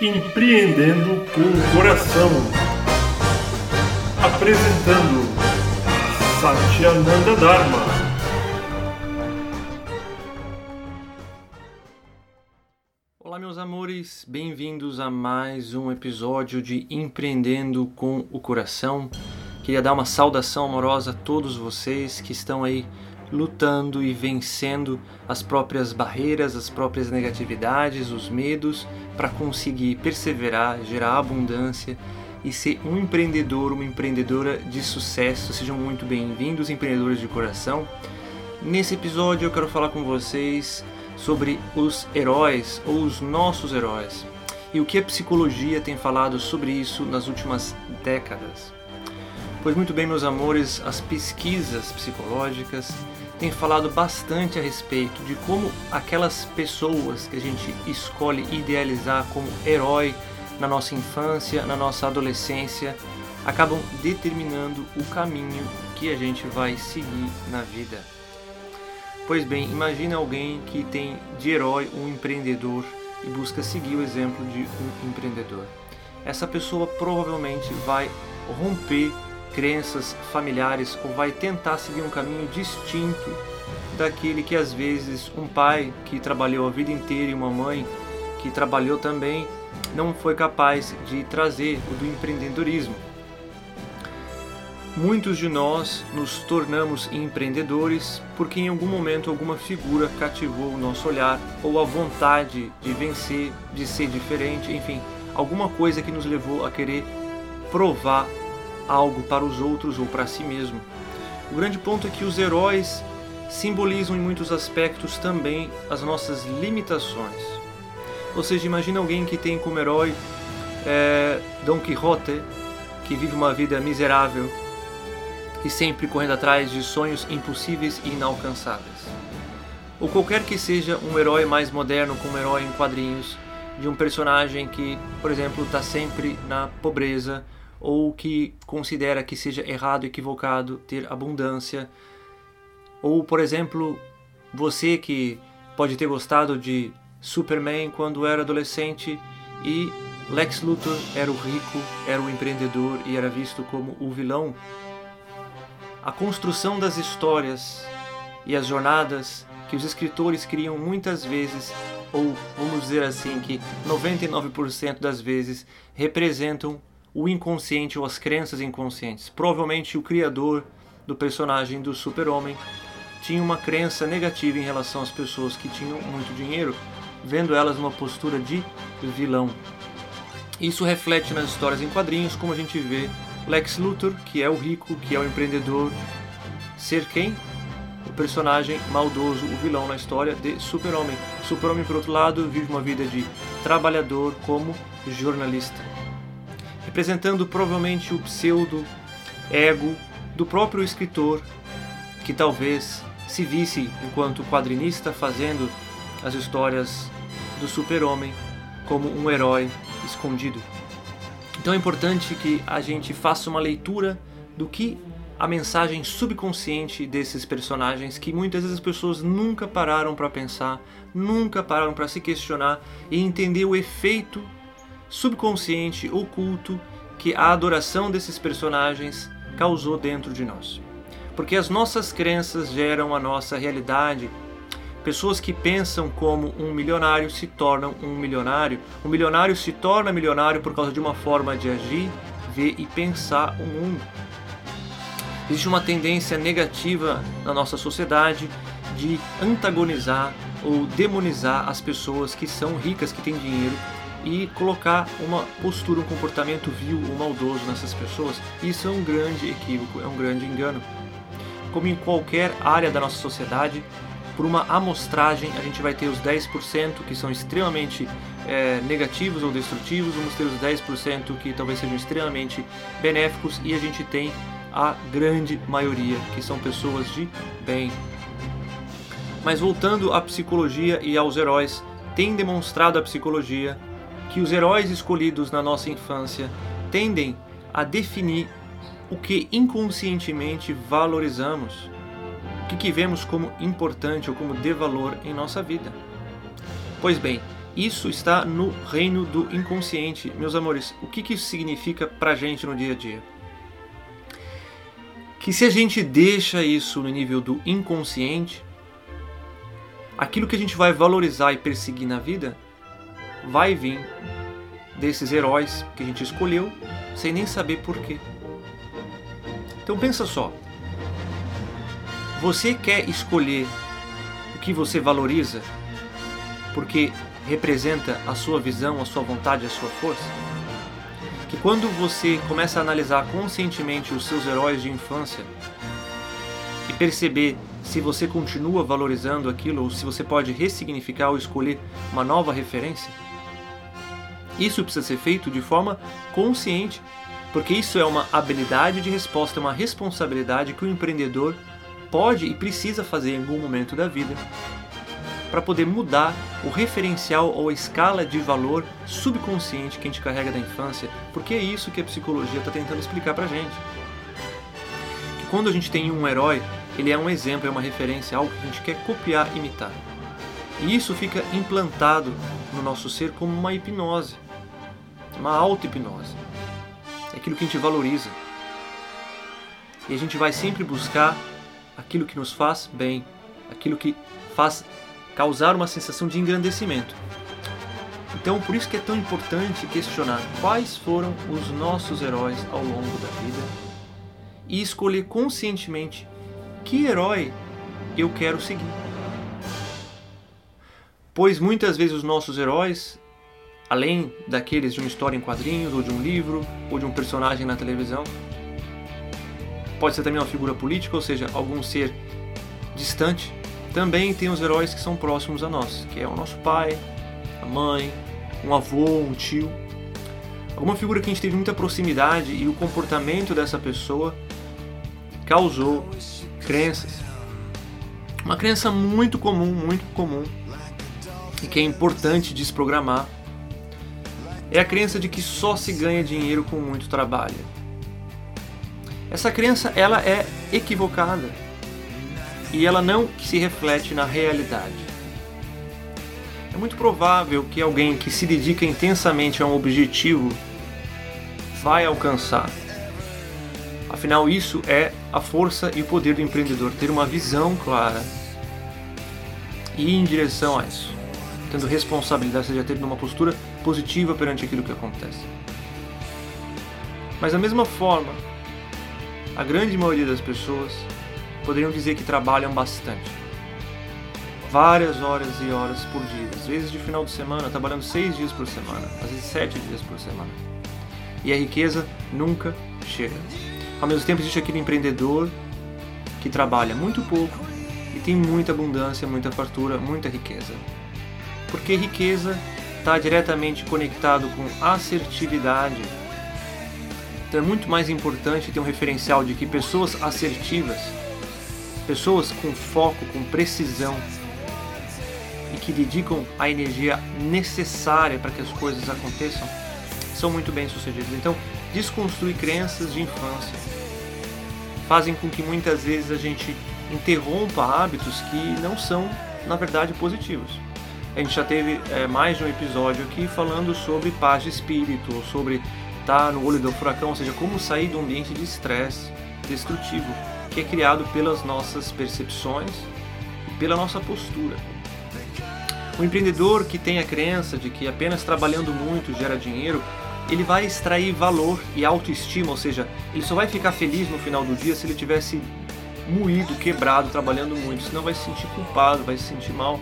Empreendendo com o Coração. Apresentando Satyananda Dharma. Olá, meus amores, bem-vindos a mais um episódio de Empreendendo com o Coração. Queria dar uma saudação amorosa a todos vocês que estão aí lutando e vencendo as próprias barreiras, as próprias negatividades, os medos, para conseguir perseverar, gerar abundância e ser um empreendedor, uma empreendedora de sucesso. Sejam muito bem-vindos, empreendedores de coração. Nesse episódio eu quero falar com vocês sobre os heróis ou os nossos heróis e o que a psicologia tem falado sobre isso nas últimas décadas. Pois muito bem, meus amores, as pesquisas psicológicas tem falado bastante a respeito de como aquelas pessoas que a gente escolhe idealizar como herói na nossa infância, na nossa adolescência, acabam determinando o caminho que a gente vai seguir na vida. Pois bem, imagine alguém que tem de herói um empreendedor e busca seguir o exemplo de um empreendedor. Essa pessoa provavelmente vai romper crenças familiares ou vai tentar seguir um caminho distinto daquele que às vezes um pai que trabalhou a vida inteira e uma mãe que trabalhou também não foi capaz de trazer o do empreendedorismo. Muitos de nós nos tornamos empreendedores porque em algum momento alguma figura cativou o nosso olhar ou a vontade de vencer, de ser diferente, enfim, alguma coisa que nos levou a querer provar algo para os outros ou para si mesmo. O grande ponto é que os heróis simbolizam em muitos aspectos também as nossas limitações. Ou seja, imagina alguém que tem como herói é, Dom Quixote, que vive uma vida miserável e sempre correndo atrás de sonhos impossíveis e inalcançáveis. Ou qualquer que seja um herói mais moderno, como herói em quadrinhos, de um personagem que, por exemplo, está sempre na pobreza ou que considera que seja errado, equivocado ter abundância, ou por exemplo, você que pode ter gostado de Superman quando era adolescente e Lex Luthor era o rico, era o empreendedor e era visto como o vilão. A construção das histórias e as jornadas que os escritores criam muitas vezes, ou vamos dizer assim, que 99% das vezes representam o inconsciente ou as crenças inconscientes. Provavelmente o criador do personagem do Super-Homem tinha uma crença negativa em relação às pessoas que tinham muito dinheiro, vendo elas numa postura de vilão. Isso reflete nas histórias em quadrinhos, como a gente vê Lex Luthor, que é o rico, que é o empreendedor, ser quem? O personagem maldoso, o vilão na história de Super-Homem. Super-Homem, por outro lado, vive uma vida de trabalhador como jornalista representando provavelmente o pseudo ego do próprio escritor, que talvez se visse enquanto quadrinista fazendo as histórias do super-homem como um herói escondido. Então é importante que a gente faça uma leitura do que a mensagem subconsciente desses personagens que muitas vezes as pessoas nunca pararam para pensar, nunca pararam para se questionar e entender o efeito subconsciente, oculto que a adoração desses personagens causou dentro de nós. Porque as nossas crenças geram a nossa realidade. Pessoas que pensam como um milionário se tornam um milionário. O milionário se torna milionário por causa de uma forma de agir, ver e pensar o mundo. Existe uma tendência negativa na nossa sociedade de antagonizar ou demonizar as pessoas que são ricas, que têm dinheiro e colocar uma postura, um comportamento vil ou maldoso nessas pessoas, isso é um grande equívoco, é um grande engano. Como em qualquer área da nossa sociedade, por uma amostragem a gente vai ter os 10% que são extremamente é, negativos ou destrutivos, vamos ter os 10% que talvez sejam extremamente benéficos e a gente tem a grande maioria que são pessoas de bem. Mas voltando à psicologia e aos heróis, tem demonstrado a psicologia que os heróis escolhidos na nossa infância tendem a definir o que inconscientemente valorizamos, o que, que vemos como importante ou como de valor em nossa vida. Pois bem, Isso está no reino do inconsciente. Meus amores, o que, que isso significa pra gente no dia a dia? Que se a gente deixa isso no nível do inconsciente, aquilo que a gente vai valorizar e perseguir na vida vai vir desses heróis que a gente escolheu sem nem saber porquê. Então pensa só. Você quer escolher o que você valoriza porque representa a sua visão, a sua vontade, a sua força? Que quando você começa a analisar conscientemente os seus heróis de infância e perceber se você continua valorizando aquilo ou se você pode ressignificar ou escolher uma nova referência, isso precisa ser feito de forma consciente, porque isso é uma habilidade de resposta, uma responsabilidade que o empreendedor pode e precisa fazer em algum momento da vida para poder mudar o referencial ou a escala de valor subconsciente que a gente carrega da infância, porque é isso que a psicologia está tentando explicar para gente. Que quando a gente tem um herói, ele é um exemplo, é uma referência, algo que a gente quer copiar, imitar. E isso fica implantado no nosso ser como uma hipnose, uma auto-hipnose. É aquilo que a gente valoriza. E a gente vai sempre buscar aquilo que nos faz bem, aquilo que faz causar uma sensação de engrandecimento. Então, por isso que é tão importante questionar quais foram os nossos heróis ao longo da vida e escolher conscientemente que herói eu quero seguir. Pois muitas vezes os nossos heróis, além daqueles de uma história em quadrinhos, ou de um livro, ou de um personagem na televisão, pode ser também uma figura política, ou seja, algum ser distante também tem os heróis que são próximos a nós, que é o nosso pai, a mãe, um avô, um tio. Alguma figura que a gente teve muita proximidade e o comportamento dessa pessoa causou crenças. Uma crença muito comum, muito comum, e que é importante desprogramar, é a crença de que só se ganha dinheiro com muito trabalho. Essa crença ela é equivocada e ela não se reflete na realidade. É muito provável que alguém que se dedica intensamente a um objetivo vai alcançar. Afinal, isso é a força e o poder do empreendedor ter uma visão clara e ir em direção a isso, tendo responsabilidade, seja tendo uma postura positiva perante aquilo que acontece. Mas da mesma forma, a grande maioria das pessoas poderiam dizer que trabalham bastante. Várias horas e horas por dia, às vezes de final de semana, trabalhando seis dias por semana, às vezes sete dias por semana. E a riqueza nunca chega. Ao mesmo tempo, existe aquele empreendedor que trabalha muito pouco e tem muita abundância, muita fartura, muita riqueza. Porque riqueza está diretamente conectado com assertividade. Então é muito mais importante ter um referencial de que pessoas assertivas Pessoas com foco, com precisão e que dedicam a energia necessária para que as coisas aconteçam são muito bem sucedidas. Então, desconstruir crenças de infância fazem com que muitas vezes a gente interrompa hábitos que não são, na verdade, positivos. A gente já teve é, mais de um episódio aqui falando sobre paz de espírito, sobre estar tá no olho do furacão, ou seja, como sair um ambiente de estresse destrutivo que é criado pelas nossas percepções e pela nossa postura. O empreendedor que tem a crença de que apenas trabalhando muito gera dinheiro, ele vai extrair valor e autoestima, ou seja, ele só vai ficar feliz no final do dia se ele tivesse moído, quebrado, trabalhando muito, senão vai se sentir culpado, vai se sentir mal,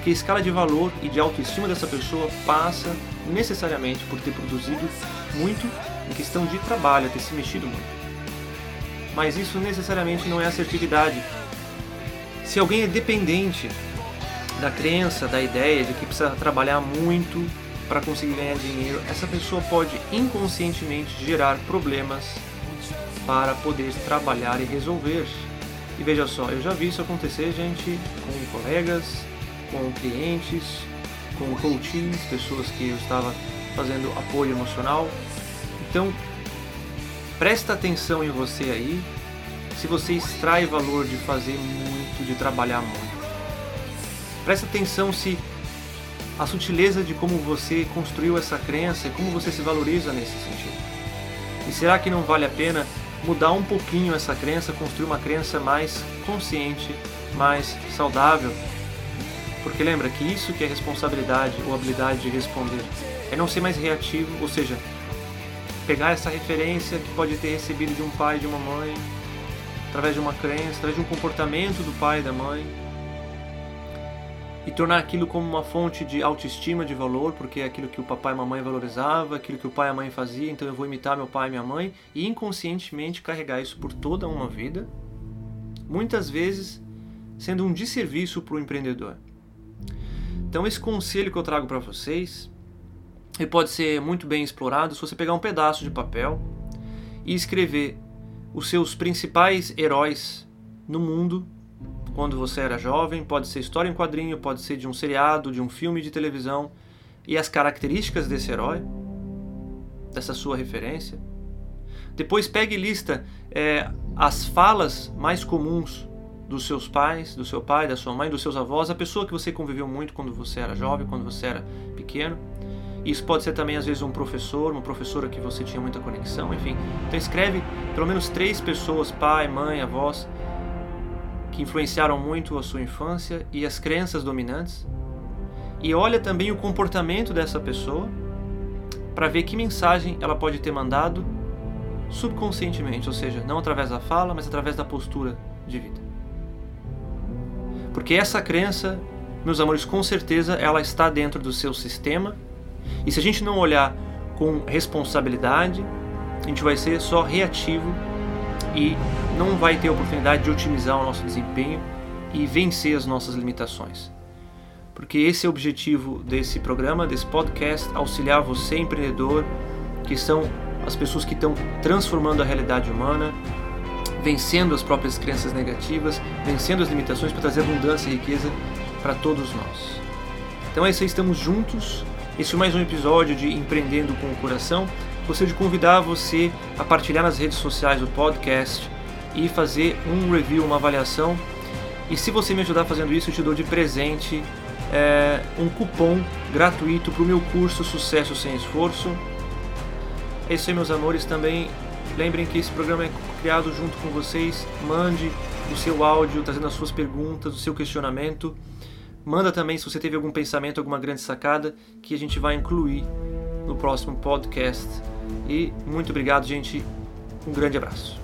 porque a escala de valor e de autoestima dessa pessoa passa necessariamente por ter produzido muito em questão de trabalho, ter se mexido muito mas isso necessariamente não é assertividade. Se alguém é dependente da crença, da ideia de que precisa trabalhar muito para conseguir ganhar dinheiro, essa pessoa pode inconscientemente gerar problemas para poder trabalhar e resolver. E veja só, eu já vi isso acontecer, gente, com colegas, com clientes, com coaches, pessoas que eu estava fazendo apoio emocional. Então, presta atenção em você aí, se você extrai valor de fazer muito, de trabalhar muito. Presta atenção se a sutileza de como você construiu essa crença e como você se valoriza nesse sentido. E será que não vale a pena mudar um pouquinho essa crença, construir uma crença mais consciente, mais saudável? Porque lembra que isso que é responsabilidade ou habilidade de responder é não ser mais reativo, ou seja, pegar essa referência que pode ter recebido de um pai de uma mãe, através de uma crença, através de um comportamento do pai e da mãe, e tornar aquilo como uma fonte de autoestima, de valor, porque é aquilo que o papai e a mamãe valorizavam, aquilo que o pai e a mãe faziam, então eu vou imitar meu pai e minha mãe, e inconscientemente carregar isso por toda uma vida, muitas vezes sendo um desserviço para o empreendedor. Então esse conselho que eu trago para vocês, ele pode ser muito bem explorado se você pegar um pedaço de papel e escrever os seus principais heróis no mundo quando você era jovem, pode ser história em quadrinho, pode ser de um seriado, de um filme de televisão, e as características desse herói, dessa sua referência. Depois pegue e lista é, as falas mais comuns dos seus pais, do seu pai, da sua mãe, dos seus avós, a pessoa que você conviveu muito quando você era jovem, quando você era pequeno. Isso pode ser também às vezes um professor, uma professora que você tinha muita conexão, enfim. Então escreve pelo menos três pessoas, pai, mãe, avós, que influenciaram muito a sua infância e as crenças dominantes. E olha também o comportamento dessa pessoa para ver que mensagem ela pode ter mandado subconscientemente, ou seja, não através da fala, mas através da postura de vida. Porque essa crença, meus amores, com certeza ela está dentro do seu sistema. E se a gente não olhar com responsabilidade, a gente vai ser só reativo e não vai ter oportunidade de otimizar o nosso desempenho e vencer as nossas limitações. Porque esse é o objetivo desse programa, desse podcast, auxiliar você, empreendedor, que são as pessoas que estão transformando a realidade humana, vencendo as próprias crenças negativas, vencendo as limitações para trazer abundância e riqueza para todos nós. Então é isso aí, estamos juntos. Esse é mais um episódio de Empreendendo com o Coração gostaria de convidar você a partilhar nas redes sociais o podcast e fazer um review, uma avaliação. E se você me ajudar fazendo isso, eu te dou de presente é, um cupom gratuito para o meu curso Sucesso Sem Esforço. É isso aí, meus amores. Também lembrem que esse programa é criado junto com vocês. Mande o seu áudio, trazendo as suas perguntas, o seu questionamento. Manda também se você teve algum pensamento, alguma grande sacada, que a gente vai incluir no próximo podcast. E muito obrigado, gente. Um grande abraço.